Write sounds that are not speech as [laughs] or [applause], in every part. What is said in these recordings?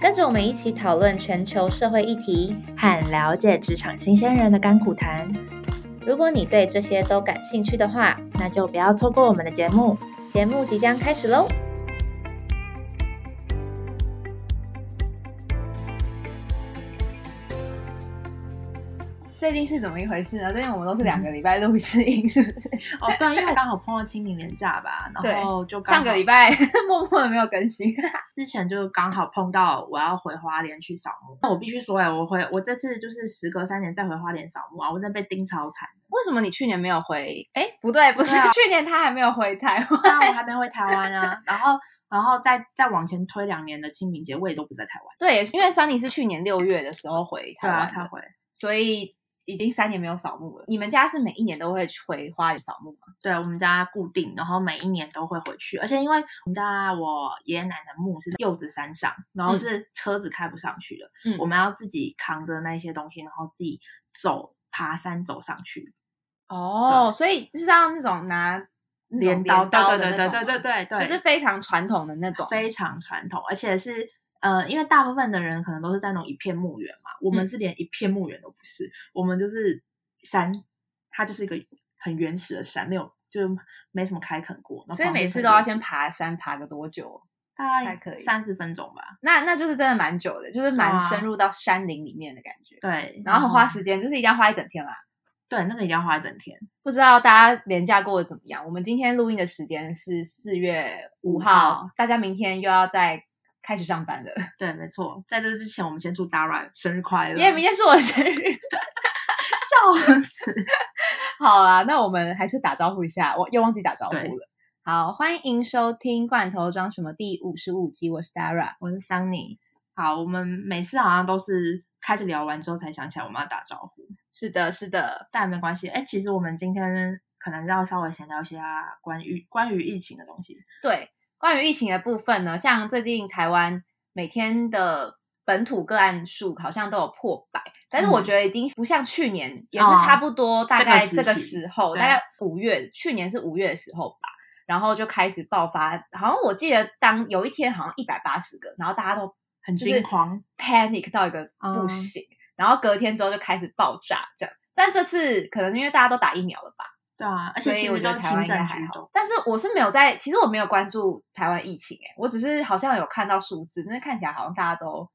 跟着我们一起讨论全球社会议题。和了解职场新鲜人的甘苦谈。如果你对这些都感兴趣的话，那就不要错过我们的节目。节目即将开始喽！最近是怎么一回事呢？最近我们都是两个礼拜录一次音，是不是？哦，对，因为刚好碰到清明年假吧，[laughs] 然后就上个礼拜 [laughs] 默默的没有更新。[laughs] 之前就刚好碰到我要回花莲去扫墓。那我必须说，哎，我回我这次就是时隔三年再回花莲扫墓啊，我真的被盯超惨。为什么你去年没有回？哎，不对，不是，啊去年他还没有回台湾。那我还没回台湾啊，然后然后再再往前推两年的清明节，我也都不在台湾。对，因为 Sunny 是去年六月的时候回台对啊，湾的，才回。所以已经三年没有扫墓了。你们家是每一年都会回花莲扫墓吗？对我们家固定，然后每一年都会回去，而且因为我们家我爷爷奶奶墓是在柚子山上，然后是车子开不上去的，嗯我们要自己扛着那些东西，然后自己走爬山走上去，哦，所以是像那种拿镰刀，刀对对对的那种对对对对对，就是非常传统的那种。非常传统，而且是呃，因为大部分的人可能都是在那种一片墓园嘛，我们嗯是连一片墓园都不是，我们就是山，它就是一个很原始的山，没有就没什么开垦过，所以每次都要先爬山，爬个多久？大概可以三十分钟吧。那那就是真的蛮久的，就是蛮深入到山林里面的感觉。对，然后很花时间，就是一定要花一整天啦。对，那个一定要花一整天。不知道大家连假过得怎么样？我们今天录音的时间是四月五5号号，大家明天又要再开始上班了。[laughs] 对，没错。在这之前，我们先祝 Dara 生日快乐。因为明天是我生日，[laughs] 笑死。[laughs] 好啊，那我们还是打招呼一下，我又忘记打招呼了。好，欢迎收听《罐头装什么》第五十五集，我是 Dara。我是 Sunny。好，我们每次好像都是开始聊完之后才想起来我们要打招呼，是的，是的，但没关系。哎，其实我们今天可能要稍微闲聊一下关于关于疫情的东西。对。关于疫情的部分呢，像最近台湾每天的本土个案数好像都有破百，但是我嗯。觉得已经不像去年，也是哦差不多大概这个时候，大概五月，去年是五月的时候吧，然后就开始爆发，好像我记得当有一天好像一百八十个，然后大家都很就是惊慌 panic 到一个不嗯。行，然后隔天之后就开始爆炸这样。但这次可能因为大家都打疫苗了吧，对啊，而所且其实都以我觉得台湾轻症应该还好居多。。但是我是没有在，其实我没有关注台湾疫情、欸，我只是好像有看到数字，但是看起来好像大家都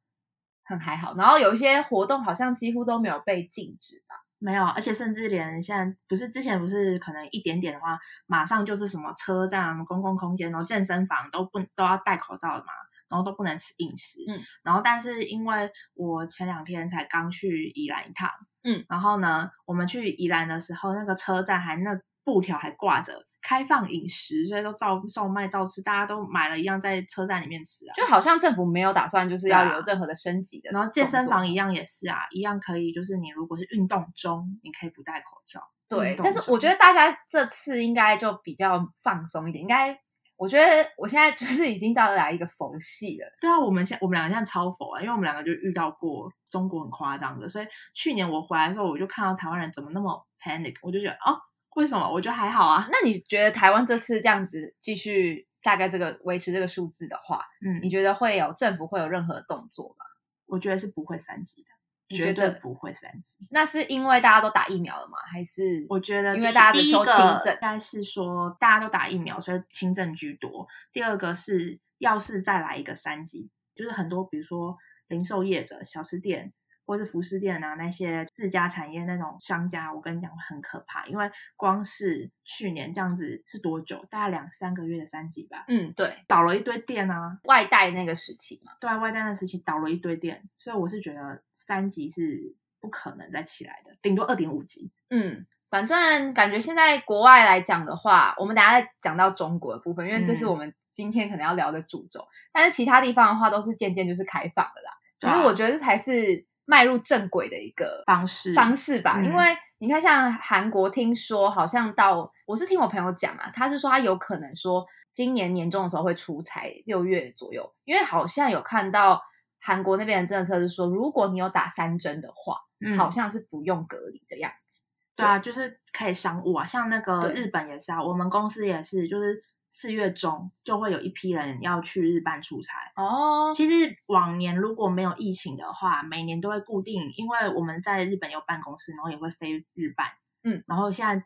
很还好。然后有一些活动好像几乎都没有被禁止吧？没有，而且甚至连现在不是之前不是可能一点点的话，马上就是什么车站、公共空间，然后健身房都不都要戴口罩的嘛，然后都不能吃饮食。嗯，然后但是因为我前两天才刚去宜兰一趟，嗯，然后呢，我们去宜兰的时候，那个车站还那布条还挂着开放饮食，所以都照售卖照吃，大家都买了一样在车站里面吃啊。就好像政府没有打算就是要有任何的升级的然后健身房一样也是啊，一样可以，就是你如果是运动中，你可以不戴口罩。对但是我觉得大家这次应该就比较放松一点，应该。我觉得我现在就是已经到达一个佛系了，对啊，我们现我们两个现在超佛啊，因为我们两个就遇到过中国很夸张的，所以去年我回来的时候，我就看到台湾人怎么那么 panic，我就觉得哦，为什么？我觉得还好啊，那你觉得台湾这次这样子继续大概这个维持这个数字的话，嗯你嗯，觉得会有政府会有任何动作吗？我觉得是不会三级的，绝对不会三级。那是因为大家都打疫苗了吗？还是我觉得因为大家的收轻症应该是说大家都打疫苗，所以轻症居多。第二个是，要是再来一个三级，就是很多比如说零售业者、小吃店或是服饰店啊那些自家产业那种商家，我跟你讲很可怕，因为光是去年这样子是多久？大概两三个月的三级吧，嗯对倒了一堆店啊，外带那个时期嘛？对啊，外带的时期倒了一堆店，所以我是觉得三级是不可能再起来的，顶多二点五级。嗯，反正感觉现在国外来讲的话，我们等下再讲到中国的部分，因为这是嗯我们今天可能要聊的主轴。但是其他地方的话，都是渐渐就是开放的啦。其实我觉得这才是迈入正轨的一个方式方式吧。嗯因为你看，像韩国，听说好像到我是听我朋友讲啊，他是说他有可能说今年年中的时候会出差，六月左右，因为好像有看到韩国那边的政策是说，如果你有打三针的话，嗯好像是不用隔离的样子。对啊，就是可以商务啊，像那个日本也是啊，我们公司也是，就是四月中就会有一批人要去日办出差。哦，其实往年如果没有疫情的话，每年都会固定，因为我们在日本有办公室，然后也会飞日办，嗯，然后现在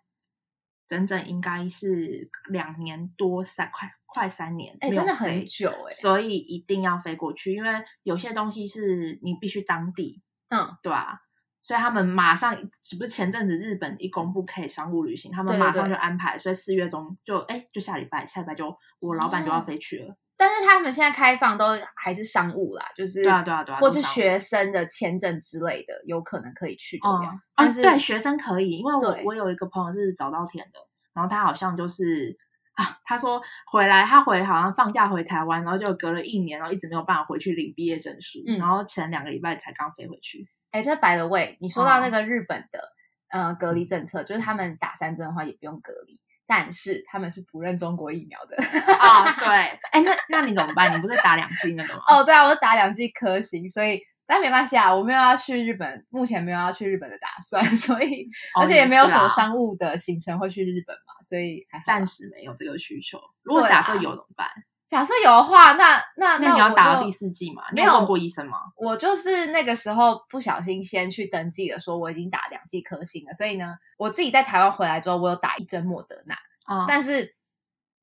整整应该是两年多三快快三年，哎、真的很久哎、所以一定要飞过去，因为有些东西是你必须当地，嗯，对啊，所以他们马上，只不是前阵子日本一公布可以商务旅行，他们马上就安排，所以四月中就哎，就下礼拜，下礼拜就我老板就要哦飞去了。但是他们现在开放都还是商务啦，就是对啊对啊对啊或是学生的签证之类的，有可能可以去得哦了。啊，但是、对学生可以，因为我我有一个朋友是早稻田的，然后他好像就是啊，他说回来他回好像放假回台湾，然后就隔了一年，然后一直没有办法回去领毕业证书，嗯然后前两个礼拜才刚飞回去。哎，这白了位，你说到那哦个日本的、呃隔离政策，就是他们打三针的话也不用隔离，但是他们是不认中国疫苗的。啊，[laughs] 对，哎，那那你怎么办？你不是打两剂那个吗？哦，对啊，我是打两剂科兴，所以但没关系啊，我没有要去日本，目前没有要去日本的打算，[laughs] 所以、哦而且也没有什么商务的行程会去日本嘛，所以暂时没有这个需求。如果假设有怎么办？假设有的话，那那那你要打到第四季吗？你没有问过医生吗？我就是那个时候不小心先去登记了，说我已经打两剂科兴了，所以呢，我自己在台湾回来之后，我有打一针莫德纳，啊但是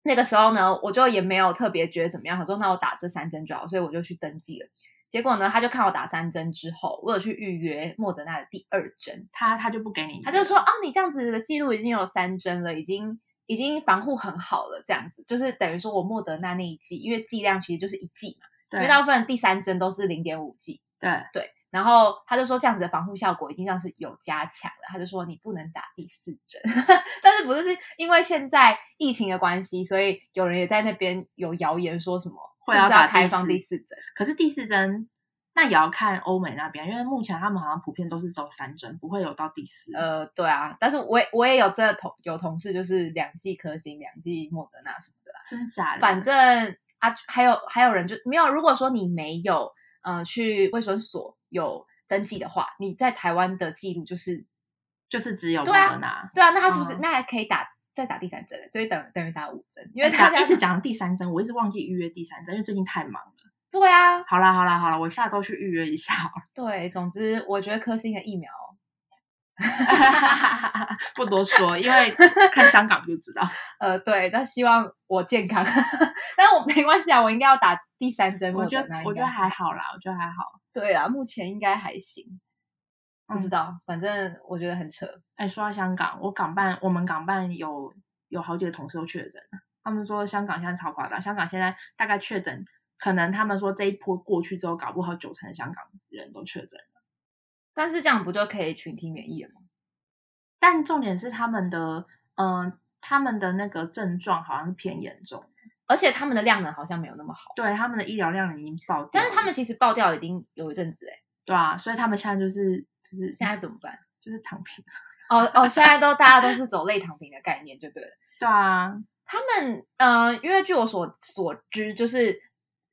那个时候呢，我就也没有特别觉得怎么样，我说那我打这三针就好，所以我就去登记了。结果呢，他就看我打三针之后，我有去预约莫德纳的第二针，他他就不给你，他就说哦，你这样子的记录已经有三针了，已经已经防护很好了，这样子就是等于说我莫德纳那一剂，因为剂量其实就是一剂嘛，因为大部分第三针都是零点五剂，对。对，然后他就说这样子的防护效果已经像是有加强了，他就说你不能打第四针，[laughs] 但是不是是因为现在疫情的关系，所以有人也在那边有谣言说什么是不是会要打第要开放第四针？可是第四针那也要看欧美那边，因为目前他们好像普遍都是走三针，不会有到第四。呃，对啊，但是我也我也有真的同有同事就是两剂科兴，两剂莫德纳什么的啦，真假的？反正啊，还有还有人就没有。如果说你没有呃去卫生所有登记的话，你在台湾的记录就是就是只有莫德纳。对啊，那他是不是、嗯那还可以打再打第三针了？所以等等于打五针，因为他一直讲第三针，我一直忘记预约第三针，因为最近太忙了。对啊，好啦好啦好啦，我下周去预约一下。[laughs] 对，总之我觉得科兴的疫苗，[laughs] 不多说，因为看香港就知道。[laughs] 呃，对，但希望我健康，但我没关系啊，我应该要打第三针我觉得我觉得还好啦，我觉得还好。对啊，目前应该还行，不知嗯道，反正我觉得很扯。哎，说到香港，我港办我们港办有有好几个同事都确诊了，他们说香港现在超夸张，香港现在大概确诊，可能他们说这一波过去之后，搞不好九成的香港人都确诊了。但是这样不就可以群体免疫了吗？但重点是他们的，嗯、他们的那个症状好像是偏严重，而且他们的量能好像没有那么好，对他们的医疗量已经爆掉，但是他们其实爆掉已经有一阵子哎，对啊，所以他们现在就是就是现在怎么办？就是躺平，哦哦，现在都大家都是走类躺平的概念就对了。对啊，他们呃，因为据我所所知，就是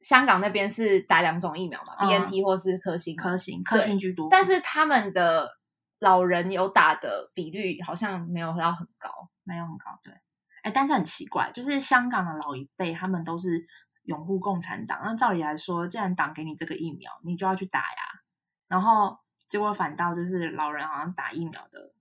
香港那边是打两种疫苗嘛、嗯 b N T 或是科兴，科兴科兴居多，但是他们的老人有打的比率好像没有到很高。没有很高，对。哎，但是很奇怪，就是香港的老一辈，他们都是拥护共产党。那照理来说，既然党给你这个疫苗，你就要去打呀。然后结果反倒就是老人好像打疫苗的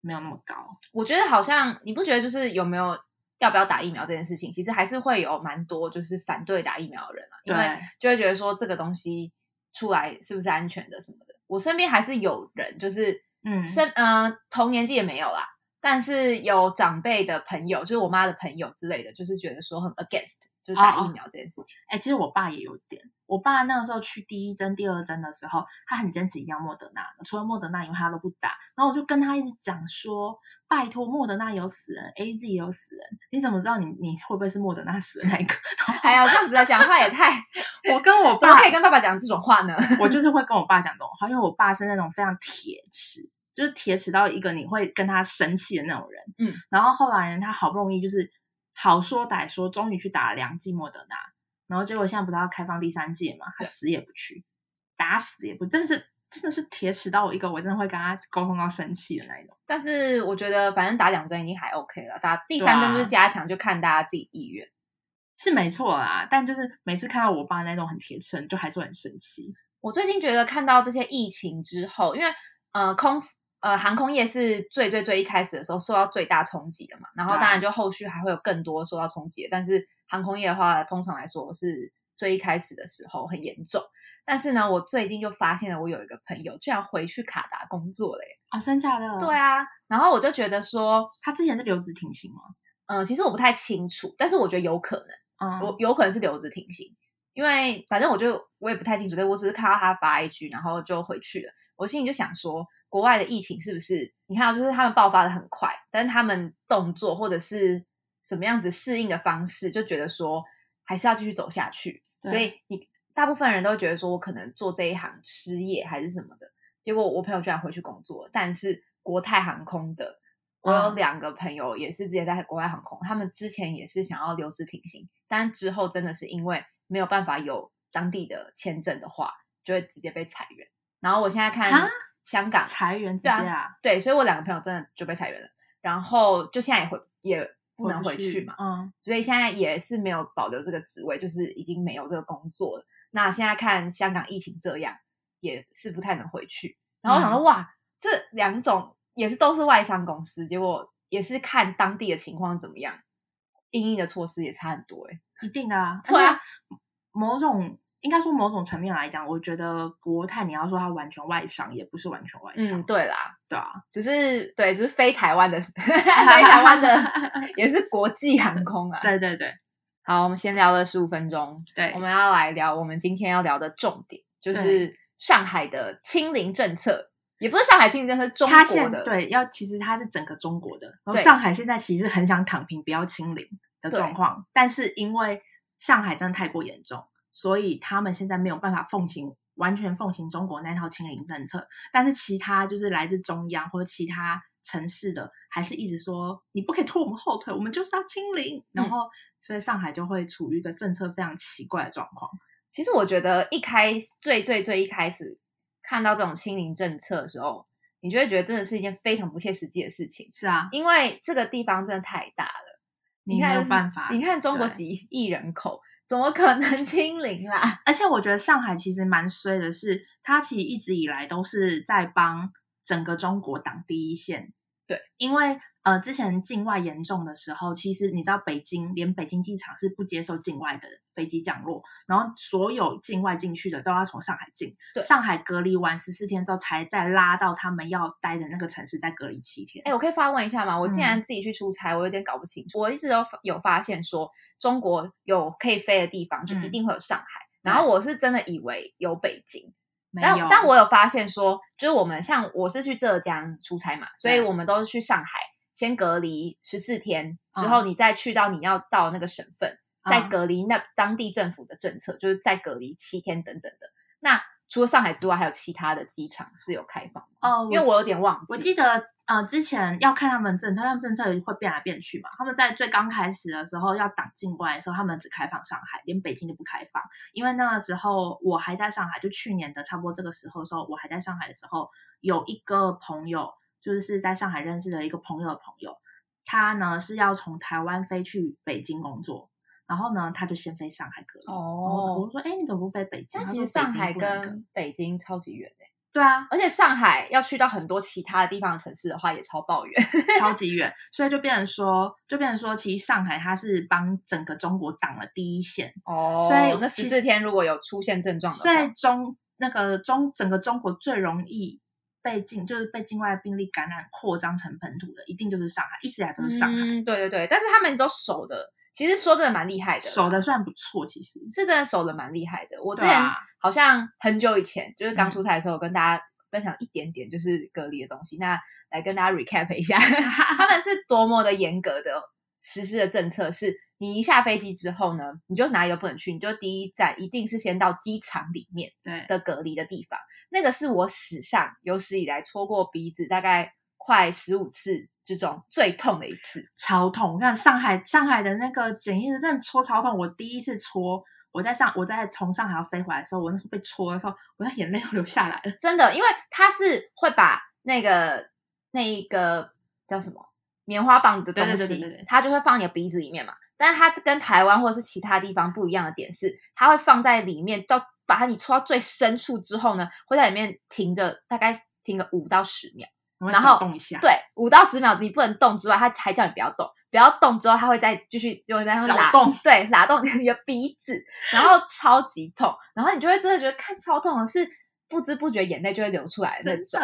没有那么高。我觉得好像你不觉得就是有没有要不要打疫苗这件事情，其实还是会有蛮多就是反对打疫苗的人啊，因为就会觉得说这个东西出来是不是安全的什么的。我身边还是有人就是嗯身呃同年纪也没有啦，但是有长辈的朋友，就是我妈的朋友之类的，就是觉得说很 against，就打疫苗这件事情。哎、其实我爸也有点，我爸那个时候去第一针、第二针的时候，他很坚持一定要莫德纳，除了莫德纳以外他都不打。然后我就跟他一直讲说，拜托，莫德纳有死人，A Z 有死人，你怎么知道你你会不会是莫德纳死的那一个？[laughs] 哎呀，这样子的讲话也太 [laughs]…… 我跟我爸怎么可以跟爸爸讲这种话呢？[laughs] 我就是会跟我爸讲这种话，因为我爸是那种非常铁齿，就是铁齿到一个你会跟他生气的那种人。嗯，然后后来呢，他好不容易就是好说歹说，终于去打了两剂莫德纳，然后结果现在不是要开放第三剂嘛，他死也不去，打死也不，真的是真的是铁齿到我一个，我真的会跟他沟通到生气的那一种。但是我觉得，反正打两针已经还 OK 了，打第三针就是加强，就看大家自己意愿。是没错啦，但就是每次看到我爸那种很铁齿，就还是很生气。我最近觉得看到这些疫情之后，因为呃空呃航空业是最最最一开始的时候受到最大冲击的嘛，然后当然就后续还会有更多受到冲击的，但是航空业的话，通常来说是最一开始的时候很严重。但是呢，我最近就发现了，我有一个朋友居然回去卡达工作了耶。啊、真假的？对，啊，然后我就觉得说，他之前是留职停薪吗？嗯、其实我不太清楚，但是我觉得有可能。嗯，我有可能是留职停薪，因为反正我就我也不太清楚，但我只是看到他发一句然后就回去了。我心里就想说，国外的疫情是不是你看到就是他们爆发的很快，但是他们动作或者是什么样子适应的方式，就觉得说还是要继续走下去。所以你大部分人都觉得说我可能做这一行失业还是什么的，结果我朋友居然回去工作了，但是国泰航空的。我有嗯两个朋友也是之前在国外航空，他们之前也是想要留职停薪，但之后真的是因为没有办法有当地的签证的话，就会直接被裁员。然后我现在看哈香港裁员直接对啊，对，所以我两个朋友真的就被裁员了，然后就现在也回也不能回去去嘛，嗯，所以现在也是没有保留这个职位，就是已经没有这个工作了。那现在看香港疫情这样，也是不太能回去。然后我想说，嗯哇，这两种也是都是外商公司，结果也是看当地的情况怎么样，应应的措施也差很多哎、一定的啊。[laughs] 对啊某种应该说某种层面来讲，我觉得国泰你要说它完全外商，也不是完全外商，嗯，对啦，对啊，只是对，只是非台湾的，[laughs] 非台湾的也是国际航空啊。[laughs] 对对对好，我们先聊了十五分钟，对我们要来聊我们今天要聊的重点，就是上海的清零政策，也不是上海清零政策，是中它国的。现对要其实它是整个中国的，然后对上海现在其实很想躺平，不要清零的对状况，但是因为上海真的太过严重，所以他们现在没有办法奉行完全奉行中国那套清零政策，但是其他就是来自中央或者其他城市的，还是一直说你不可以拖我们后腿，我们就是要清零，然后所以上海就会处于一个政策非常奇怪的状况。其实我觉得一开始最最最一开始看到这种清零政策的时候，你就会觉得真的是一件非常不切实际的事情，是啊，因为这个地方真的太大了，你没有。看是办法你看中国对。几亿人口，怎么可能 [laughs] 清零啦？而且我觉得上海其实蛮衰的是，它其实一直以来都是在帮整个中国挡第一线。对，因为呃，之前境外严重的时候，其实你知道北京连北京机场是不接受境外的飞机降落，然后所有境外进去的都要从上海进。对上海隔离完十四天之后，才再拉到他们要待的那个城市再隔离七天。哎，我可以发问一下吗？我嗯既然自己去出差，我有点搞不清楚。我一直都有发现说，中国有可以飞的地方，就一嗯定会有上海。对然后我是真的以为有北京，但但我有发现说，就是我们像我是去浙江出差嘛，所以我们都是去上海先隔离十四天，之嗯。后你再去到你要到那个省份，再嗯。隔离那当地政府的政策，就是再隔离七天等等的。那除了上海之外，还有其他的机场是有开放吗？哦，因为我有点忘记。我记得呃，之前要看他们政策，他们政策会变来变去嘛。他们在最刚开始的时候要挡境外的时候，他们只开放上海，连北京都不开放。因为那个时候我还在上海，就去年的差不多这个时候的时候，我还在上海的时候，有一个朋友，就是在上海认识的一个朋友的朋友，他呢是要从台湾飞去北京工作。然后呢，他就先飞上海隔离。哦我就说，哎，你怎么不飞北京？但其实上海跟北京超级远的、对啊，而且上海要去到很多其他的地方的城市的话，也超抱远。[laughs] 超级远，所以就变成说，就变成说，其实上海它是帮整个中国挡了第一线，哦所以那十四天如果有出现症状的所以，中那个中整个中国最容易被境就是被境外病例感染扩张成本土的，一定就是上海，一直以来都是上海。嗯，对对对，但是他们都守的其实说真的蛮厉害的，守的算不错，其实是真的守的蛮厉害的。我之前好像很久以前，就是刚嗯出差的时候，有跟大家分享一点点就是隔离的东西。那来跟大家 recap 一下，[laughs] 他们是多么的严格的实施的政策是。你一下飞机之后呢，你就哪里都不能去，你就第一站一定是先到机场里面对的隔离的地方。那个是我史上有史以来戳过鼻子大概快十五次之中最痛的一次。超痛。我看上海上海的那个检疫室真的戳超痛，我第一次戳。我在上，我在从上海要飞回来的时候，我那时候被戳的时候，我的眼泪都流下来了。真的，因为它是会把那个那一个叫什么棉花棒的东西，它就会放你的鼻子里面嘛。但是它跟台湾或者是其他地方不一样的点是，它会放在里面，到把它你戳到最深处之后呢，会在里面停着，大概停个五到十秒。我然后动一下，对，五到十秒你不能动之外，他还叫你不要动，不要动之后，他会再继续就在那拉动对，拉动你的鼻子，然后超级痛，然后你就会真的觉得看超痛的是不知不觉眼泪就会流出来的那种。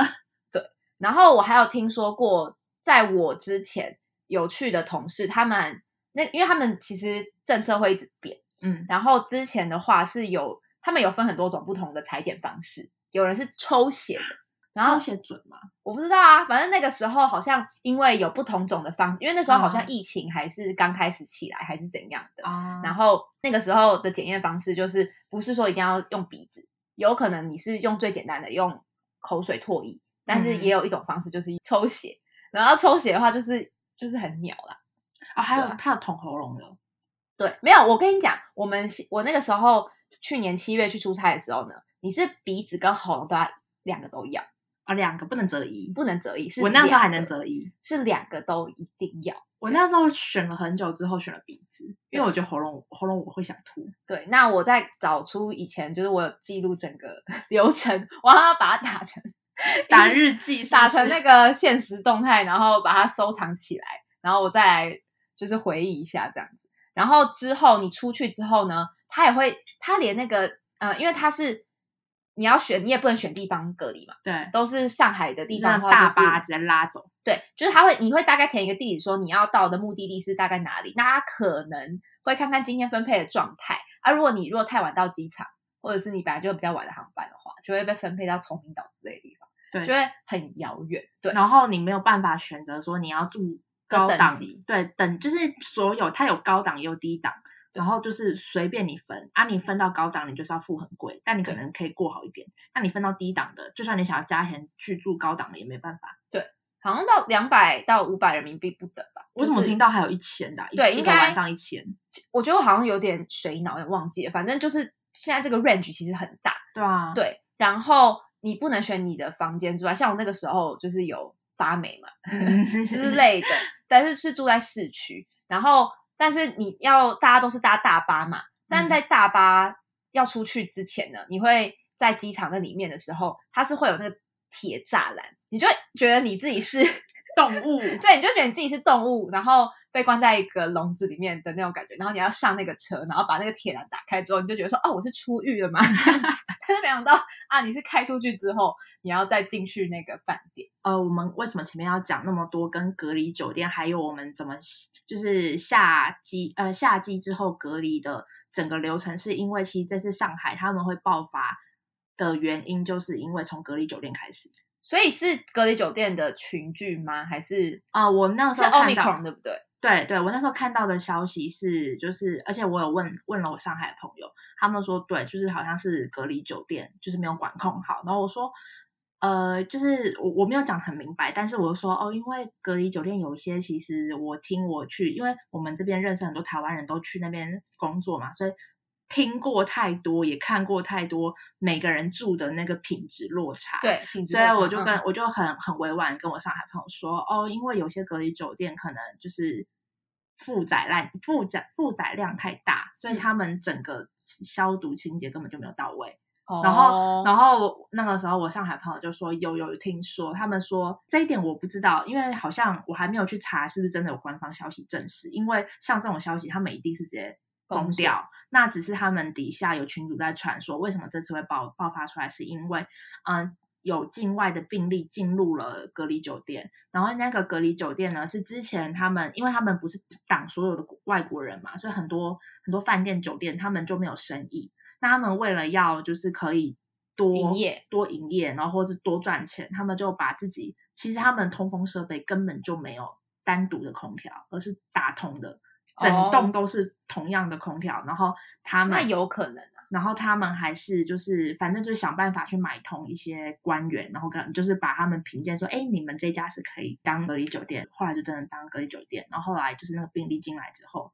对然后我还有听说过，在我之前有去的同事，他们那因为他们其实政策会一直变，嗯，然后之前的话是有他们有分很多种不同的裁剪方式，有人是抽血的，然后抽血准吗？我不知道啊，反正那个时候好像因为有不同种的方，因为那时候好像嗯疫情还是刚开始起来，还是怎样的。啊然后那个时候的检验方式就是不是说一定要用鼻子，有可能你是用最简单的用口水唾液，但是嗯也有一种方式就是抽血。然后抽血的话就是就是很鸟啦。啊，还有他有捅喉咙的，对，没有，我跟你讲，我们我那个时候去年七月去出差的时候呢，你是鼻子跟喉咙都要两个都要，啊，两个不能择一。不能择一。是我那时候还能择一，是两个都一定要。我那时候选了很久之后选了鼻子，因为我觉得喉咙喉咙我会想吐。对，那我在找出以前，就是我有记录整个 [laughs] 流程，我要把它打成打日记打成那个现实动态，然后把它收藏起来，然后我再来就是回忆一下这样子。然后之后你出去之后呢，他也会，他连那个呃，因为他是你要选，你也不能选地方隔离嘛，对，都是上海的地方的话，就是大巴直接拉走。对，就是他会，你会大概填一个地址，说你要到的目的地是大概哪里。那他可能会看看今天分配的状态啊。如果你如果太晚到机场，或者是你本来就有比较晚的航班的话，就会被分配到崇明岛之类的地方，对，就会很遥远。对，然后你没有办法选择说你要住高等档级，对，等就是所有它有高档也有低档，然后就是随便你分啊，你分到高档你就是要付很贵，但你可能可以过好一点。那你分到低档的，就算你想要加钱去住高档的也没办法。对好像到两百到五百人民币不等吧？我怎么就是听到还有一千的对应该一个晚上一千。我觉得我好像有点水脑，有点忘记了。反正就是现在这个 range 其实很大，对啊，对。然后你不能选你的房间之外，像我那个时候就是有发霉嘛，[laughs] 嗯之类的，但是是住在市区，然后但是你要大家都是搭大巴嘛，但在大巴要出去之前呢，你会在机场那里面的时候，它是会有那个铁栅栏，你就觉得你自己是动物。[laughs] 对，你就觉得你自己是动物，然后被关在一个笼子里面的那种感觉，然后你要上那个车，然后把那个铁栏打开之后，你就觉得说，哦，我是出狱了吗？[laughs] 这样子，但是没想到啊，你是开出去之后，你要再进去那个饭店。呃，我们为什么前面要讲那么多跟隔离酒店，还有我们怎么就是下机呃下机之后隔离的整个流程，是因为其实这次上海他们会爆发的原因，就是因为从隔离酒店开始所以是隔离酒店的群聚吗？还是啊、我那时是候看到对不对？对对，我那时候看到的消息是，就是而且我有问问了我上海的朋友，他们说对，就是好像是隔离酒店，就是没有管控好。然后我说，呃，就是我我没有讲很明白，但是我就说哦，因为隔离酒店有一些其实我听我去，因为我们这边认识很多台湾人都去那边工作嘛，所以听过太多，也看过太多每个人住的那个品质落差。。对，品质所以我就跟、嗯我就很很委婉跟我上海朋友说，哦，因为有些隔离酒店可能就是负载量负载负载量太大，所以嗯他们整个消毒清洁根本就没有到位。然后，哦然后那个时候我上海朋友就说有有听说，他们说这一点我不知道，因为好像我还没有去查是不是真的有官方消息证实，因为像这种消息他们一定是直接封掉，那只是他们底下有群主在传说，为什么这次会爆爆发出来，是因为嗯。有境外的病例进入了隔离酒店，然后那个隔离酒店呢是之前他们，因为他们不是挡所有的外国人嘛，所以很多很多饭店酒店他们就没有生意。那他们为了要就是可以多营业多营业，然后或是多赚钱，他们就把自己其实他们通风设备根本就没有单独的空调，而是打通的，整哦栋都是同样的空调，然后他们那有可能啊。然后他们还是就是反正就是想办法去买通一些官员，然后可能就是把他们评鉴说，哎，你们这家是可以当隔离酒店，后来就真的当隔离酒店，然后后来就是那个病例进来之后，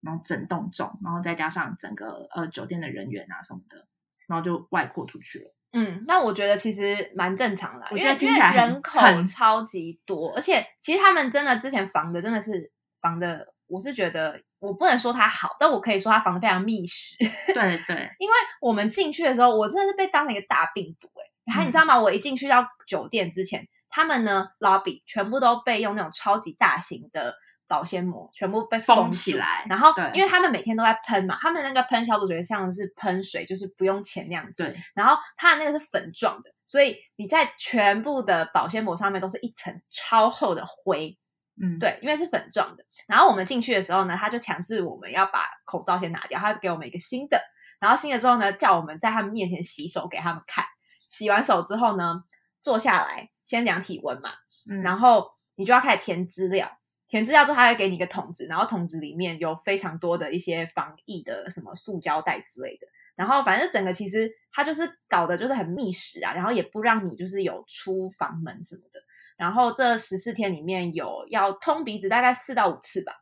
然后整栋中，然后再加上整个呃酒店的人员啊什么的，然后就外扩出去了。嗯，那我觉得其实蛮正常的啊，我觉得听起来人口超级多，而且其实他们真的之前防的真的是防的，我是觉得我不能说它好，但我可以说它防的非常密实。[laughs] 对对，因为我们进去的时候，我真的是被当成一个大病毒哎、然后你嗯知道吗？我一进去到酒店之前，他们呢 lobby 全部都被用那种超级大型的保鲜膜全部被封住起来然后因为他们每天都在喷嘛，他们那个喷消毒水像是喷水，就是不用钱那样子。对，然后它的那个是粉状的，所以你在全部的保鲜膜上面都是一层超厚的灰。嗯，对，因为是粉状的。然后我们进去的时候呢，他就强制我们要把口罩先拿掉，他给我们一个新的。然后新的之后呢，叫我们在他们面前洗手给他们看。洗完手之后呢，坐下来先量体温嘛，嗯，然后你就要开始填资料。填资料之后，他会给你一个桶子，然后桶子里面有非常多的一些防疫的什么塑胶袋之类的。然后反正整个其实它就是搞的就是很密实啊，然后也不让你就是有出房门什么的。然后这十四天里面有要通鼻子大概四到五次吧，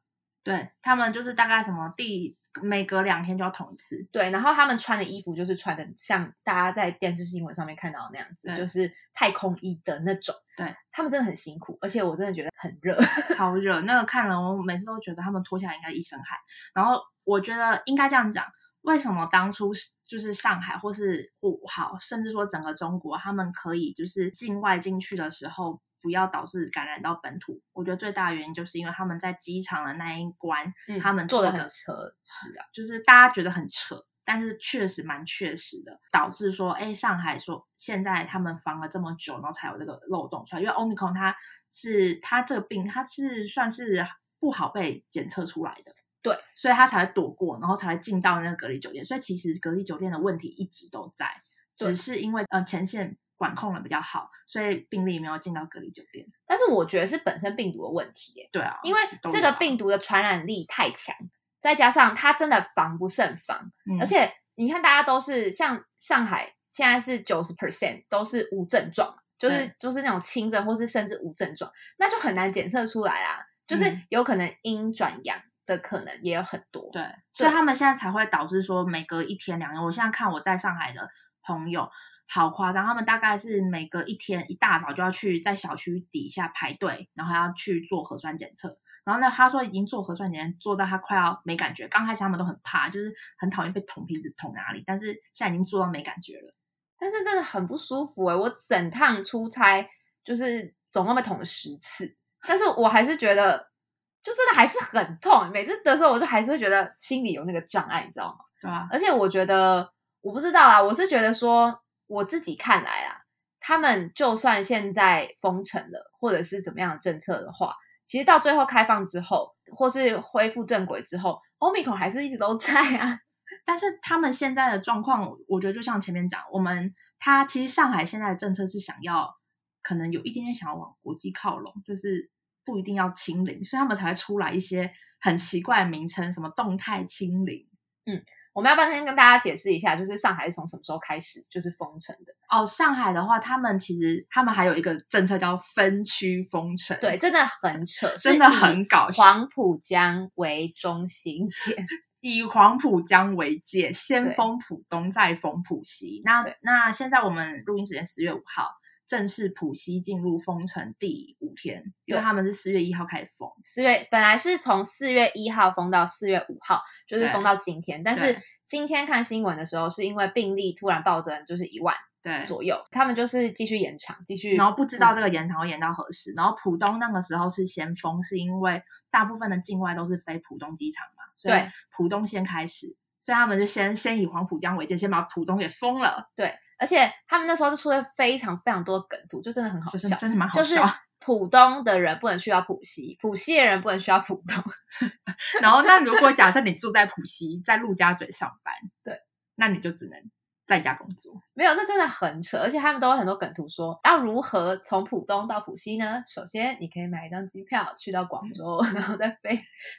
对他们就是大概什么第每隔两天就要捅一次，对。然后他们穿的衣服就是穿的像大家在电视新闻上面看到的那样子，就是太空衣的那种。对他们真的很辛苦，而且我真的觉得很热。[laughs] 超热，那个看了我每次都觉得他们脱下来应该一身汗。然后我觉得应该这样讲，为什么当初是就是上海或是武豪，甚至说整个中国，他们可以就是境外进去的时候不要导致感染到本土？我觉得最大的原因就是因为他们在机场的那一关，嗯他们的做的很扯，是啊，就是大家觉得很扯，但是确实蛮确实的，导致说，哎，上海说现在他们防了这么久，然后才有这个漏洞出来，因为 Omicron 它是它这个病它是算是不好被检测出来的，对，所以它才会躲过，然后才会进到那个隔离酒店，所以其实隔离酒店的问题一直都在，只是因为呃前线管控的比较好，所以病例没有进到隔离酒店。但是我觉得是本身病毒的问题耶，对啊，因为这个病毒的传染力太强，再加上它真的防不胜防，嗯而且你看大家都是像上海现在是九十 percent 都是无症状，就是就是那种轻症或是甚至无症状，那就很难检测出来啊，就是嗯有可能阴转阳的可能也有很多，对，所以他们现在才会导致说每隔一天两天。我现在看我在上海的朋友，好夸张，他们大概是每隔一天一大早就要去在小区底下排队，然后要去做核酸检测。然后呢，他说已经做核酸检测做到他快要没感觉。刚开始他们都很怕，就是很讨厌被捅鼻子捅哪里，但是现在已经做到没感觉了。但是真的很不舒服哎、我整趟出差就是总共被捅了十次，但是我还是觉得就真的还是很痛，每次的时候我就还是会觉得心里有那个障碍，你知道吗？对啊、而且我觉得我不知道啦，我是觉得说我自己看来啊，他们就算现在封城了，或者是怎么样的政策的话，其实到最后开放之后，或是恢复正轨之后，Omicron 还是一直都在啊。[laughs] 但是他们现在的状况，我觉得就像前面讲，我们他其实上海现在的政策是想要，可能有一点点想要往国际靠拢，就是不一定要清零，所以他们才会出来一些很奇怪的名称，什么动态清零。我们要不要先跟大家解释一下，就是上海是从什么时候开始就是封城的？哦，上海的话，他们其实他们还有一个政策叫分区封城，对，，真的很扯，真的很搞笑黄浦江为中心点，[laughs] 以黄浦江为界，先封浦东，再封浦西。那那现在我们录音时间十月五号，正式浦西进入封城第五天，因为他们是四月一号开始封。四月本来是从四月一号封到四月五号，就是封到今天，但是今天看新闻的时候，是因为病例突然暴增，就是一万对，左右，他们就是继续延长，继续，然后不知道这个延长会延到何时。然后浦东那个时候是先封，是因为大部分的境外都是飞浦东机场嘛，所以对浦东先开始，所以他们就先先以黄浦江为界，先把浦东给封了。而且他们那时候就出了非常非常多的梗图，就真的很好笑，真的蛮好笑就是。[laughs] 浦东的人不能去到浦西，浦西的人不能去到浦东。然后，那如果假设你住在浦西，在陆家嘴上班，对，那你就只能在家工作。没有，那真的很扯，而且他们都有很多梗图说要如何从浦东到浦西呢？首先，你可以买一张机票去到广州，然后再飞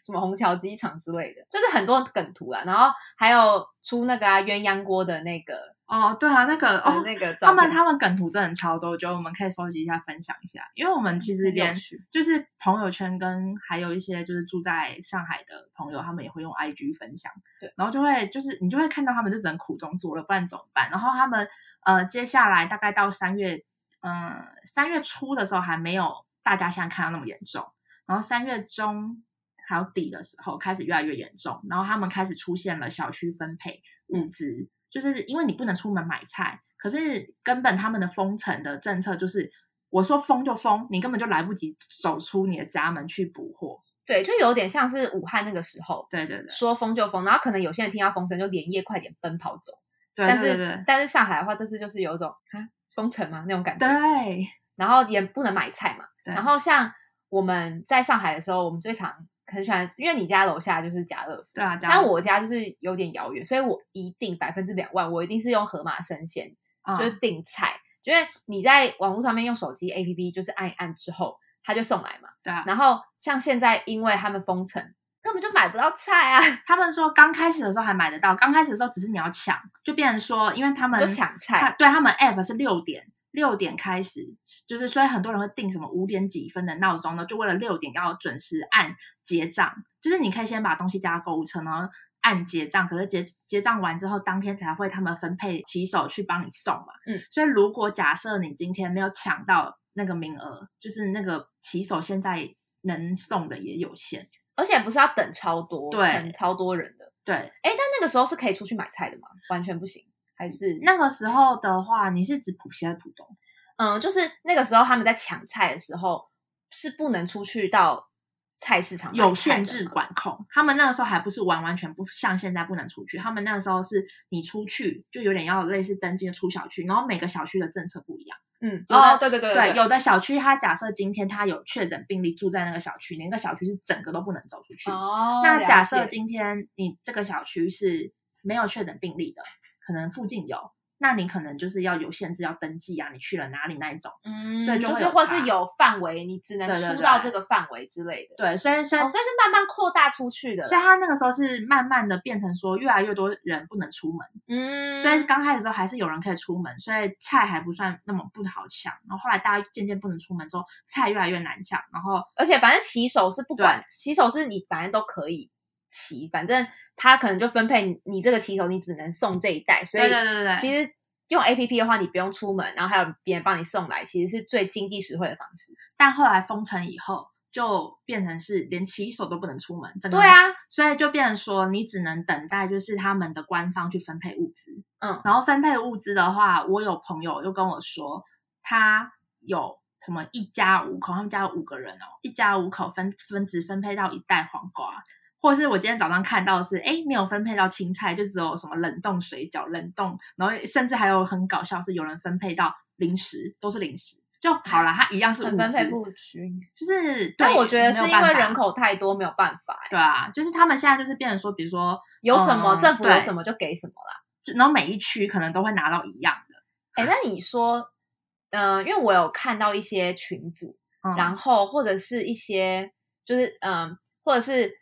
什么虹桥机场之类的，就是很多梗图啦。然后还有出那个啊鸳鸯锅的那个哦，对啊，那个哦哦，那个，他们他们梗图真的超多，我觉得我们可以收集一下，分享一下。因为我们其实连就是朋友圈跟还有一些就是住在上海的朋友，他们也会用 IG 分享，对，然后就会就是你就会看到他们就只能苦中作乐，不然怎么办？然后他们呃接下来大概到三月，嗯、三月初的时候还没有大家现在看到那么严重，然后三月中还有底的时候开始越来越严重，然后他们开始出现了小区分配物资，就是因为你不能出门买菜，可是根本他们的封城的政策就是，我说封就封，你根本就来不及走出你的家门去补货。对，就有点像是武汉那个时候对对对，说封就封，然后可能有些人听到风声就连夜快点奔跑走，对但是对对对但是上海的话，这次就是有一种啊封城嘛那种感觉，对然后也不能买菜嘛。对然后像我们在上海的时候，我们最常很喜欢，因为你家楼下就是家乐福，对啊，但我家就是有点遥远，所以我一定百分之两万，我一定是用盒马生鲜，嗯就是订菜，因为你在网络上面用手机 APP 就是按一按之后，它就送来嘛。对啊，然后像现在因为他们封城，根本就买不到菜啊，他们说刚开始的时候还买得到，刚开始的时候只是你要抢，就变成说，因为他们就抢菜。对他们 app 是六点六点开始，就是所以很多人会定什么五点几分的闹钟呢，就为了六点要准时按结账，就是你可以先把东西加到购物车，然后按结账，可是结结账完之后，当天才会他们分配骑手去帮你送嘛。嗯，所以如果假设你今天没有抢到那个名额，就是那个骑手现在能送的也有限。而且不是要等超多，对等超多人的。对，哎，但那个时候是可以出去买菜的吗？完全不行，还是那个时候的话，你是指浦西还是浦东？嗯，就是那个时候他们在抢菜的时候是不能出去到菜市场买有限制管控。他们那个时候还不是完完全不像现在不能出去，他们那个时候是你出去就有点要类似登记出小区，然后每个小区的政策不一样。嗯，哦，对对对对，有的小区它假设今天它有确诊病例住在那个小区，那个小区是整个都不能走出去。哦，那假设今天你这个小区是没有确诊病例的，可能附近有，那你可能就是要有限制，要登记啊，你去了哪里那一种。嗯，所以就就是或是有范围，你只能出到这个范围之类的。对，所以所以哦，所以是慢慢扩大出去的。所以他那个时候是慢慢的变成说，越来越多人不能出门，嗯，所以刚开始的时候还是有人可以出门，所以菜还不算那么不好抢。然后后来大家渐渐不能出门之后，菜越来越难抢，然后而且反正骑手是不管，骑手是你反正都可以骑，反正他可能就分配你你这个骑手，你只能送这一袋，所以对对对其实用 A P P 的话，你不用出门，然后还有别人帮你送来，其实是最经济实惠的方式。但后来封城以后，就变成是连骑手都不能出门，整个对啊，所以就变成说，你只能等待，就是他们的官方去分配物资。嗯然后分配物资的话，我有朋友又跟我说，他有什么一家五口，他们家有五个人哦，一家五口分分只分配到一袋黄瓜，或是我今天早上看到的是，哎，没有分配到青菜，就只有什么冷冻水饺、冷冻，然后甚至还有很搞笑是有人分配到零食，都是零食。就好了，它一样是，很分配不均。就是，对但我觉得是因为人口太多，没有办法、欸。对啊，就是他们现在就是变成说，比如说有什么、嗯政府有什么就给什么啦。就然后每一区可能都会拿到一样的，哎，那你说，呃，因为我有看到一些群组，嗯然后或者是一些就是嗯、或者是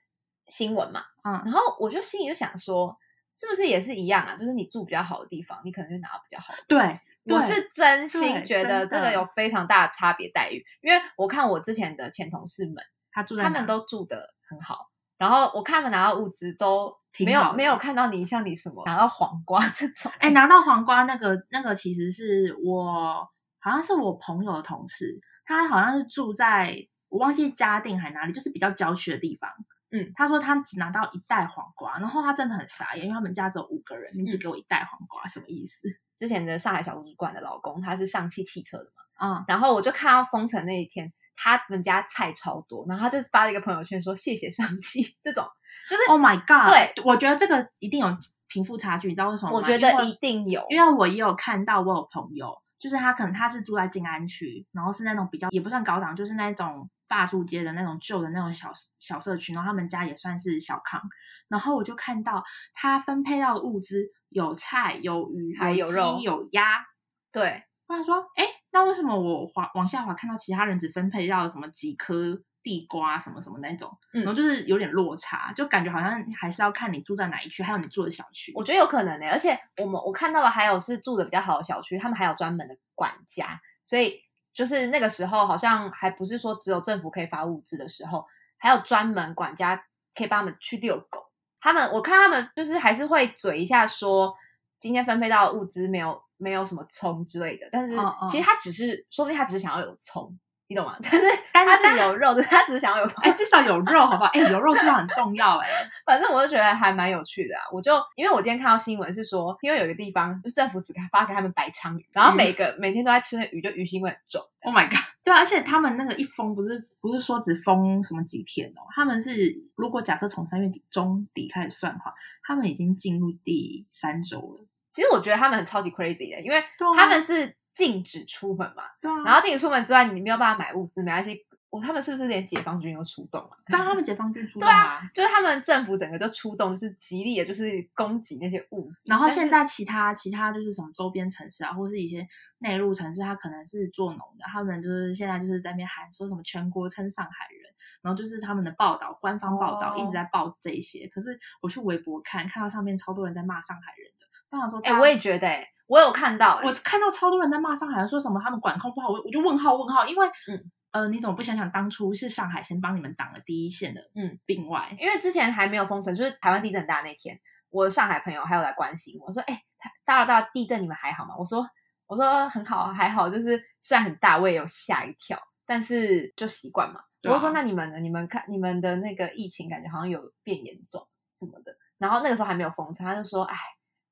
新闻嘛，嗯然后我就心里就想说，是不是也是一样啊？就是你住比较好的地方，你可能就拿到比较好的对。我对是真心觉得这个有非常大的差别待遇，因为我看我之前的前同事们，他住在他们都住的很好，然后我看他们拿到物资都挺没有没有看到你像你什么拿到黄瓜这种，哎、拿到黄瓜那个那个其实是我好像是我朋友的同事，他好像是住在我忘记嘉定还哪里，就是比较郊区的地方。嗯，他说他只拿到一袋黄瓜，然后他真的很傻眼，因为他们家只有五个人，你只嗯给我一袋黄瓜，什么意思？之前的上海小主管的老公他是上汽汽车的嘛，嗯，然后我就看到封城那一天，他们家菜超多，然后他就发了一个朋友圈说谢谢上汽，[laughs] 这种就是 Oh my god！对，我觉得这个一定有贫富差距，你知道为什么吗？我觉得一定有，因为我也有看到，我有朋友，就是他可能他是住在静安区，然后是那种比较也不算高档，就是那种大树街的那种旧的那种小小社区，然后他们家也算是小康，然后我就看到他分配到的物资有菜有鱼还有鸡有鸭，对，我想说，哎，那为什么我滑往下滑看到其他人只分配到什么几颗地瓜什么什么那种，嗯然后就是有点落差，就感觉好像还是要看你住在哪一区，还有你住的小区。我觉得有可能呢、而且我们我看到了还有是住的比较好的小区，他们还有专门的管家，所以就是那个时候好像还不是说只有政府可以发物资的时候，还有专门管家可以帮他们去遛狗。他们我看他们就是还是会嘴一下说今天分配到的物资没有没有什么葱之类的，但是其实他只是说不定他只是想要有葱，你懂吗？但 [laughs] 是但是他是有肉的，他只是想要有葱。哎，至少有肉，好不好？哎，有肉至少很重要，哎。[laughs] 反正我就觉得还蛮有趣的啊！我就因为我今天看到新闻是说，因为有一个地方就政府只发给他们白鲳鱼，然后每个、每天都在吃那鱼，就鱼腥味很重。Oh my god！对啊，而且他们那个一封不是不是说只封什么几天哦，他们是如果假设从三月底中底开始算的话，他们已经进入第三周了。其实我觉得他们很超级 crazy 的，因为他们是禁止出门嘛，对啊，然后禁止出门之外，你没有办法买物资，没关系。我他们是不是连解放军都出动了？当他们解放军出动对啊啊，就是他们政府整个就出动，就是极力的，就是攻击那些物资。然后现在其他其他就是什么周边城市啊，或是一些内陆城市，他可能是做农的，他们就是现在就是在那边喊说什么全国称上海人，然后就是他们的报道，官方报道哦一直在报这一些。可是我去微博看，看到上面超多人在骂上海人的，我想说，哎、我也觉得、哎，我有看到、哎我看到超多人在骂上海人，说什么他们管控不好，我我就问号问号，因为嗯呃，你怎么不想想当初是上海先帮你们挡了第一线的嗯病外？因为之前还没有封城，就是台湾地震很大那天，我的上海朋友还有来关心我说：“哎、台大了大了，地震你们还好吗？”我说：“我说很好，啊还好，就是虽然很大，我也有吓一跳，但是就习惯嘛。啊我就说：“那你们呢？你们看你们的那个疫情感觉好像有变严重什么的。”然后那个时候还没有封城，他就说：“哎，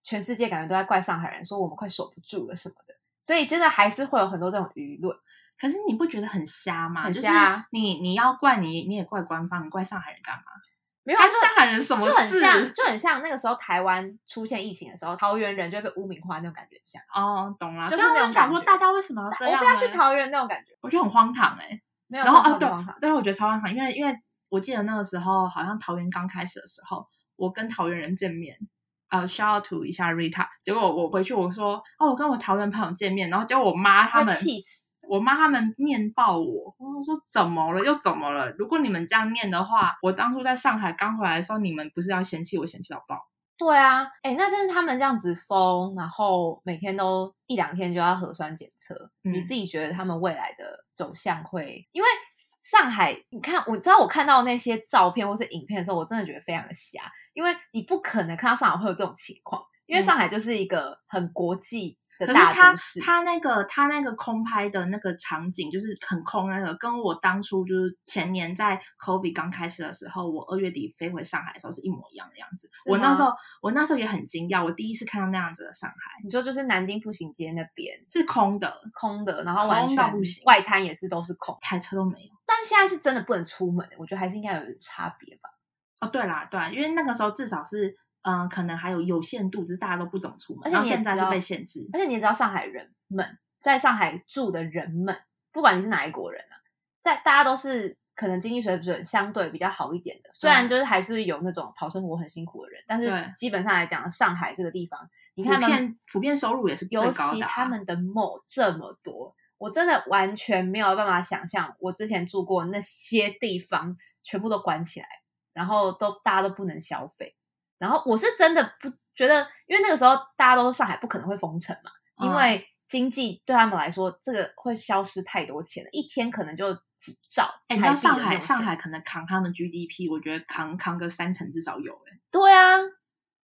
全世界感觉都在怪上海人，说我们快守不住了什么的。”所以真的还是会有很多这种舆论。可是你不觉得很瞎吗？很就是瞎啊你你要怪你，你也怪官方，你怪上海人干嘛？没有上海人什么就很？像，就很像那个时候台湾出现疫情的时候，桃园人就会被污名化那种感觉像。哦，懂了，就是我想说，大家为什么要这样？我不要去，桃园那种感觉，我觉得很荒唐哎、没有。然后啊，对这超级荒唐，对，我觉得超荒唐，因为因为我记得那个时候好像桃园刚开始的时候，我跟桃园人见面，呃，shout out to 一下 Rita，结果我回去我说，哦，我跟我桃园朋友见面，然后结果我妈他会们气死。我妈他们念爆我，我说怎么了又怎么了？如果你们这样念的话，我当初在上海刚回来的时候，你们不是要嫌弃我嫌弃到爆？对啊，哎，那真是他们这样子封，然后每天都一两天就要核酸检测，嗯你自己觉得他们未来的走向会？因为上海，你看，我知道我看到那些照片或是影片的时候，我真的觉得非常的瞎，因为你不可能看到上海会有这种情况，因为嗯。上海就是一个很国际的可是他大都市。他那个他那个空拍的那个场景，就是很空那个，跟我当初就是前年在 COVID 刚开始的时候，我二月底飞回上海的时候是一模一样的样子。我那时候我那时候也很惊讶，我第一次看到那样子的上海你说就是南京步行街那边是空的，空的，然后完全不行外滩也是都是空，一台车都没有。但现在是真的不能出门，我觉得还是应该有点差别吧。哦，对啦，对啦，因为那个时候至少是嗯、呃可能还有有限度，只是大家都不怎么出门，而且然后现在是被限制。而且你也知道，上海人们在上海住的人们，不管你是哪一国人啊，在大家都是可能经济水准相对比较好一点的，虽然就是还是有那种讨生活很辛苦的人，但是基本上来讲，上海这个地方，你看普遍收入也是最尤高的、啊，其他们的 mall 这么多，我真的完全没有办法想象，我之前住过那些地方全部都关起来，然后都大家都不能消费，然后我是真的不觉得，因为那个时候大家都是上海不可能会封城嘛，因嗯。为经济对他们来说，这个会消失太多钱了，一天可能就几兆哎、你台币知道上海上海可能扛他们 GDP，我觉得扛扛个三成至少有哎、对啊，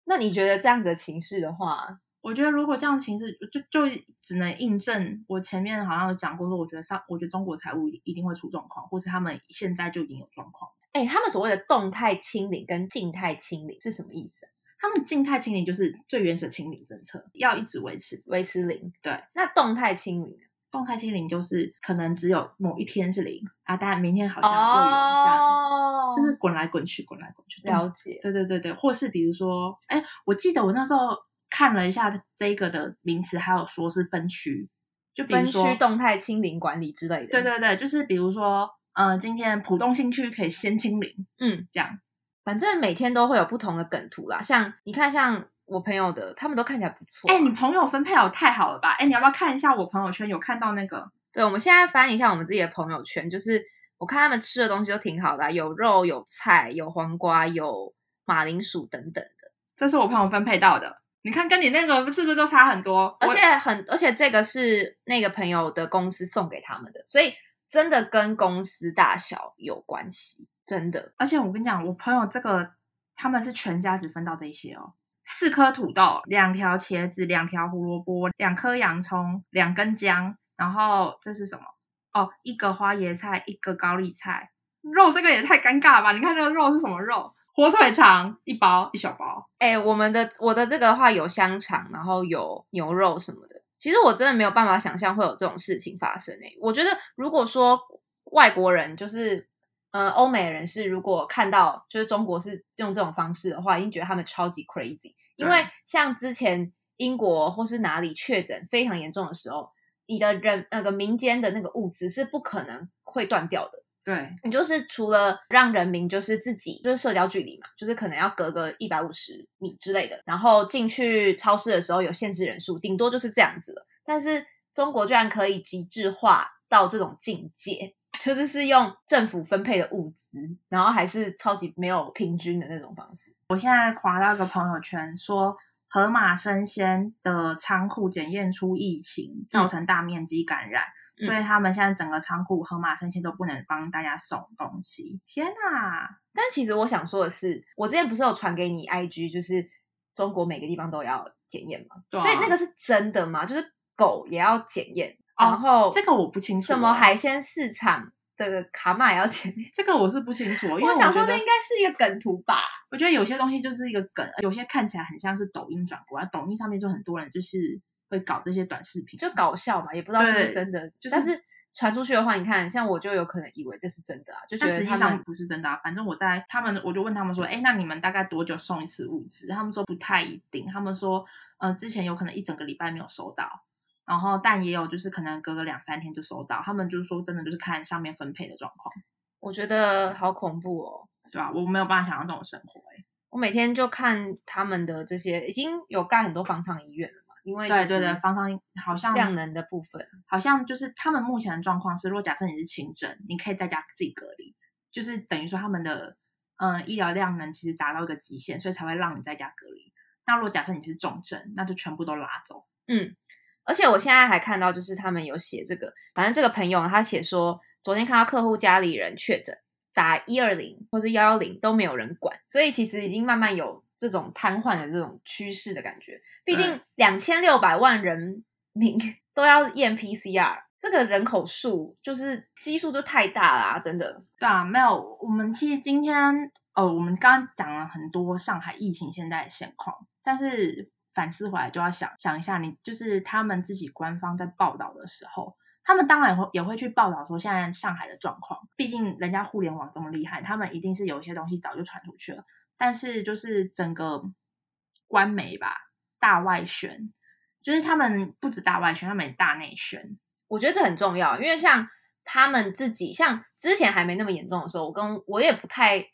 那你觉得这样子的情势的话，我觉得如果这样的形势，就就只能印证我前面好像有讲过说，我觉得上，我觉得中国财务一定会出状况，或是他们现在就已经有状况。哎，他们所谓的动态清零跟静态清零是什么意思啊？他们静态清零就是最原始的清零政策，要一直维持。维持零。对，那动态清零呢动态清零就是可能只有某一天是零啊，但明天好像又有这样，哦，就是滚来滚去，滚来滚去。了解。对对对对，或是比如说，哎，我记得我那时候看了一下这个的名词，还有说是分区，就分说区动态清零管理之类的。对，对对，就是比如说，呃，今天浦东新区可以先清零，嗯，这样。反正每天都会有不同的梗图啦。像你看，像我朋友的，他们都看起来不错啊、哎，你朋友分配好太好了吧？哎，你要不要看一下我朋友圈？有看到那个？对，我们现在翻一下我们自己的朋友圈，就是我看他们吃的东西都挺好的啊、有肉、有菜、有黄瓜、有马铃薯等等的，这是我朋友分配到的。你看，跟你那个是不是就差很多？而且很，而且这个是那个朋友的公司送给他们的，所以真的跟公司大小有关系，真的。而且我跟你讲，我朋友这个他们是全家只分到这些哦，四颗土豆，两条茄子，两条胡萝卜，两颗洋葱，两根姜，然后这是什么？哦，一个花椰菜，一个高丽菜。肉这个也太尴尬了吧？你看这个肉是什么肉？火腿肠一包，一小包。哎、我们的我的这个的话有香肠，然后有牛肉什么的。其实我真的没有办法想象会有这种事情发生诶、我觉得如果说外国人就是呃欧美人士，如果看到就是中国是用这种方式的话，一定觉得他们超级 crazy。因为像之前英国或是哪里确诊非常严重的时候，你的人那个民间的那个物资是不可能会断掉的。对，你就是除了让人民就是自己就是社交距离嘛，就是可能要隔个一百五十米之类的，然后进去超市的时候有限制人数，顶多就是这样子了。但是中国居然可以极致化到这种境界，[laughs] 就是是用政府分配的物资，然后还是超级没有平均的那种方式。我现在划到一个朋友圈说，河马生鲜的仓库检验出疫情，造成大面积感染。嗯所以他们现在整个仓库河马生鲜都不能帮大家送东西。天哪！但其实我想说的是，我之前不是有传给你 IG，就是中国每个地方都要检验嘛，对啊所以那个是真的吗？就是狗也要检验，哦然后这个我不清楚哦什么海鲜市场的卡玛也要检验。[laughs] 这个我是不清楚，因为我想说，那应该是一个梗图吧？我觉得有些东西就是一个梗，有些看起来很像是抖音转过来，抖音上面就很多人就是会搞这些短视频，就搞笑嘛，也不知道是不是真的。就是但是传出去的话，你看，像我就有可能以为这是真的啊，就觉但实际上不是真的、啊。反正我在他们，我就问他们说，哎，那你们大概多久送一次物资？他们说不太一定，他们说，呃，之前有可能一整个礼拜没有收到，然后但也有就是可能隔个两三天就收到。他们就是说真的就是看上面分配的状况，我觉得好恐怖哦。对吧、我没有办法想象这种生活、欸，我每天就看他们的这些，已经有盖很多方舱医院了嘛，因为对对对，方舱好像量能的部分，好像就是他们目前的状况是，如果假设你是轻症，你可以在家自己隔离，就是等于说他们的嗯、呃医疗量能其实达到一个极限，所以才会让你在家隔离。那如果假设你是重症，那就全部都拉走。嗯，而且我现在还看到，就是他们有写这个，反正这个朋友他写说，昨天看到客户家里人确诊，打一二零或是幺幺零都没有人管，所以其实已经慢慢有这种瘫痪的这种趋势的感觉。毕竟对两千六百万人民 [laughs] 都要验 PCR，这个人口数就是基数就太大啦、真的。对啊，没有，我们其实今天呃，我们刚刚讲了很多上海疫情现在的现况，但是反思回来就要想想一下，你就是他们自己官方在报道的时候，他们当然会也会去报道说现在上海的状况，毕竟人家互联网这么厉害，他们一定是有一些东西早就传出去了，但是就是整个官媒吧，大外宣，就是他们不止大外宣，他们也大内宣，我觉得这很重要，因为像他们自己，像之前还没那么严重的时候，我跟我也不太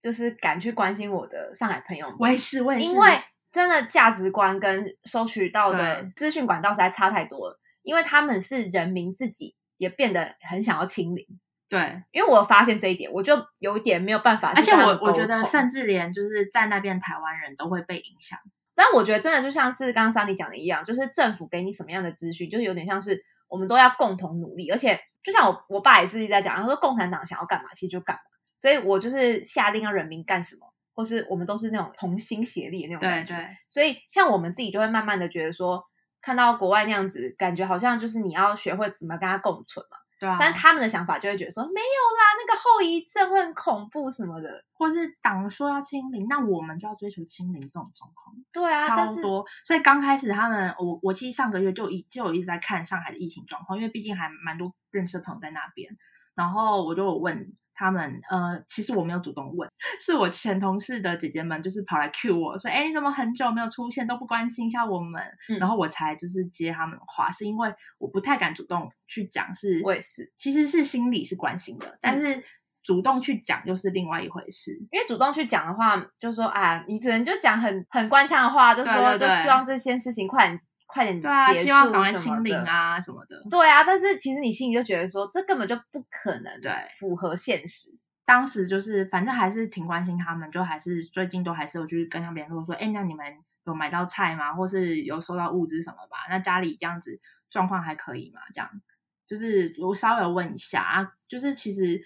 就是敢去关心我的上海朋友们，我也是，我也是，因为真的价值观跟收取到的资讯管道实在差太多了，因为他们是人民自己也变得很想要清零。对，因为我发现这一点，我就有一点没有办法而且我我觉得，甚至连就是在那边台湾人都会被影响。但我觉得真的就像是刚刚桑迪讲的一样，就是政府给你什么样的资讯，就是有点像是我们都要共同努力。而且就像我我爸也是一直在讲，他说共产党想要干嘛，其实就干嘛。所以我就是下令让人民干什么，或是我们都是那种同心协力的那种感觉。对，所以像我们自己就会慢慢的觉得说，看到国外那样子，感觉好像就是你要学会怎么跟他共存嘛。对啊，但他们的想法就会觉得说没有啦，那个后遗症会很恐怖什么的。或是党说要清零，那我们就要追求清零这种状况。对啊，超多，所以刚开始他们，我我其实上个月就一就有一直在看上海的疫情状况，因为毕竟还蛮多认识的朋友在那边，然后我就有问他们，呃，其实我没有主动问，[laughs] 是我前同事的姐姐们就是跑来 cue 我说，哎，你怎么很久没有出现，都不关心一下我们，嗯。然后我才就是接他们的话，是因为我不太敢主动去讲，是我也是，其实是心里是关心的，但是主动去讲又是另外一回事。因为主动去讲的话，就说啊，你只能就讲很很官腔的话，就说就希望这件事情快点快点对啊，结束希望清零。啊什么的。对啊，但是其实你心里就觉得说，这根本就不可能对符合现实。当时就是反正还是挺关心他们，就还是最近都还是有去跟他们联络说，哎，那你们有买到菜吗？或是有收到物资什么吧？那家里这样子状况还可以吗？这样就是我稍微问一下啊，就是其实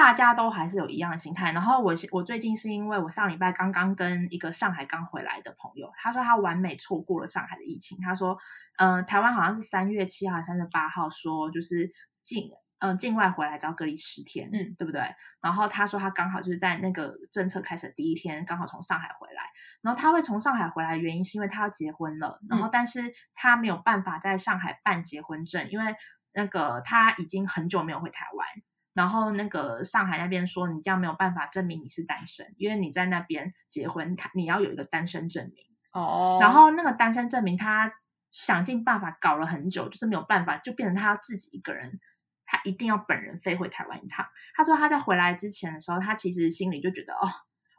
大家都还是有一样的心态。然后我我最近是因为我上礼拜刚刚跟一个上海刚回来的朋友，他说他完美错过了上海的疫情，他说，嗯、台湾好像是三月七号还是三月八号说就是境嗯、境外回来只要隔离十天，嗯，对不对？然后他说他刚好就是在那个政策开始的第一天，刚好从上海回来。然后他会从上海回来，原因是因为他要结婚了，然后但是他没有办法在上海办结婚证，因为那个他已经很久没有回台湾。然后那个上海那边说，你这样没有办法证明你是单身，因为你在那边结婚，他你要有一个单身证明。哦然后那个单身证明，他想尽办法搞了很久，就是没有办法，就变成他要自己一个人，他一定要本人飞回台湾一趟。他说他在回来之前的时候，他其实心里就觉得哦，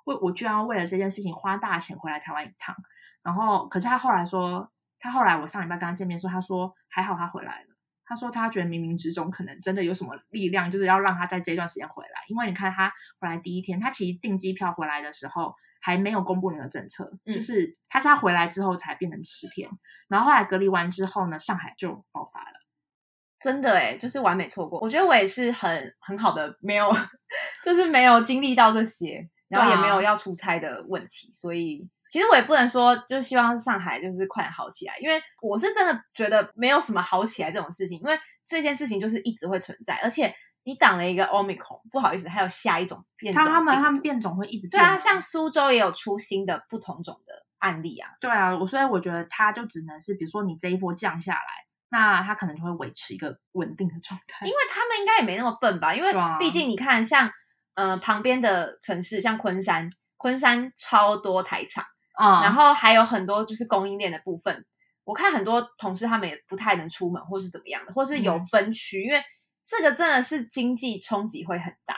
为我居然要为了这件事情花大钱回来台湾一趟。然后，可是他后来说，他后来我上礼拜跟他见面说，他说还好他回来了。他说他觉得冥冥之中可能真的有什么力量，就是要让他在这段时间回来。因为你看他回来第一天，他其实订机票回来的时候还没有公布那个政策，嗯就是他是他回来之后才变成十天，然后后来隔离完之后呢，上海就爆发了。真的哎，就是完美错过。我觉得我也是很很好的，没有 [laughs] 就是没有经历到这些，然后也没有要出差的问题，所以其实我也不能说，就希望上海就是快点好起来，因为我是真的觉得没有什么好起来这种事情，因为这件事情就是一直会存在，而且你挡了一个 omicron，不好意思，还有下一种变种他他们他们变种会一直对啊，像苏州也有出新的不同种的案例啊，对啊，我所以我觉得它就只能是，比如说你这一波降下来，那它可能就会维持一个稳定的状态。因为他们应该也没那么笨吧？因为毕竟你看，像呃旁边的城市，像昆山，昆山超多台厂，嗯，然后还有很多就是供应链的部分。我看很多同事他们也不太能出门，或是怎么样的，或是有嗯分区，因为这个真的是经济冲击会很大。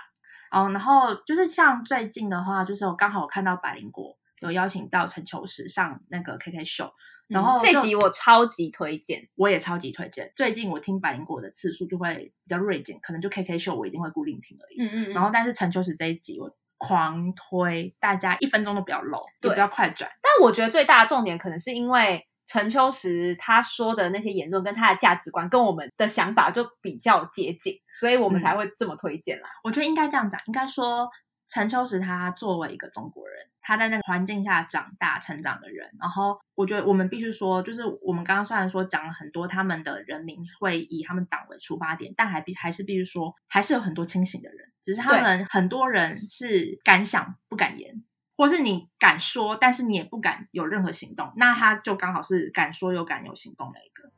哦，然后就是像最近的话，就是我刚好有看到百灵果有邀请到陈秋实上那个 KK 秀，然后嗯这集我超级推荐，我也超级推荐。最近我听百灵果的次数就会比较锐减，可能就 KK 秀我一定会固定听而已。嗯嗯嗯，然后但是陈秋实这一集我狂推，大家一分钟都不要漏，也对不要快转。但我觉得最大的重点可能是因为陈秋实他说的那些言论跟他的价值观跟我们的想法就比较接近，所以我们嗯才会这么推荐啦。我觉得应该这样讲，应该说陈秋实他作为一个中国人，他在那个环境下长大成长的人，然后我觉得我们必须说，就是我们刚刚虽然说讲了很多他们的人民会以他们党为出发点，但还必还是必须说，还是有很多清醒的人，只是他们很多人是敢想不敢言。或是你敢说，但是你也不敢有任何行动，那他就刚好是敢说又敢有行动的一个。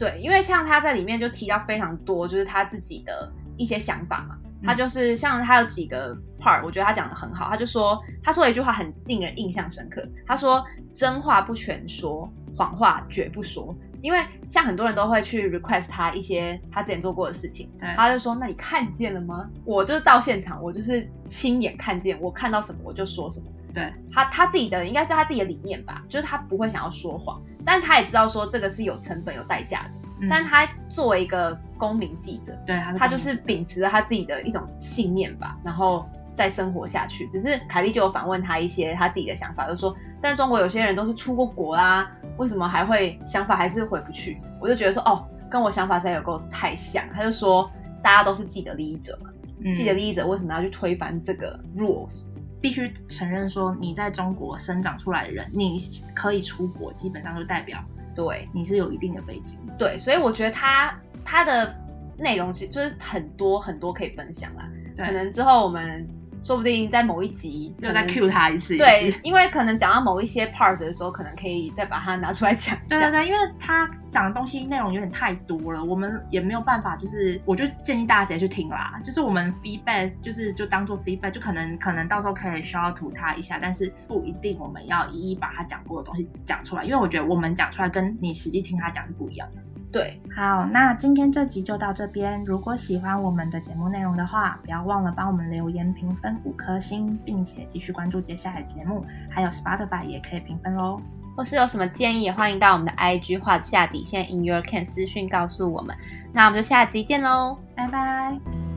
对，因为像他在里面就提到非常多，就是他自己的一些想法嘛。他就是像他有几个 part，我觉得他讲的很好。他就说，他说了一句话很令人印象深刻。他说：“真话不全说，谎话绝不说。”因为像很多人都会去 request 他一些他之前做过的事情，对他就说：“那你看见了吗？我就是到现场，我就是亲眼看见，我看到什么我就说什么。”对，他他自己的应该是他自己的理念吧，就是他不会想要说谎，但他也知道说这个是有成本有代价的。嗯但他作为一个公民记者，对他他就是秉持着他自己的一种信念吧，然后再生活下去。只是凯莉就有反问他一些他自己的想法，就说，但中国有些人都是出过国啦，为什么还会想法还是回不去？我就觉得说，哦，跟我想法实在有够太像。他就说，大家都是既得利益者嘛，嗯既得利益者为什么要去推翻这个 rules？必须承认说，你在中国生长出来的人，你可以出国，基本上就代表对你是有一定的背景。对，所以我觉得他他的内容其实就是很多很多可以分享啦。对可能之后我们说不定在某一集又再 cue 他一次，对，因为可能讲到某一些 part 的时候，可能可以再把它拿出来讲。对对对，因为他讲的东西内容有点太多了，我们也没有办法，就是我就建议大家直接去听啦。就是我们 feedback，就是就当做 feedback，就可能可能到时候可以 shout out 他一下，但是不一定我们要一一把他讲过的东西讲出来，因为我觉得我们讲出来跟你实际听他讲是不一样的。对，好，那今天这集就到这边。如果喜欢我们的节目内容的话，不要忘了帮我们留言评分五颗星，并且继续关注接下来的节目，还有 Spotify 也可以评分喽。或是有什么建议，也欢迎到我们的 IG 画下底线 in your can 私讯告诉我们。那我们就下集见喽。拜拜。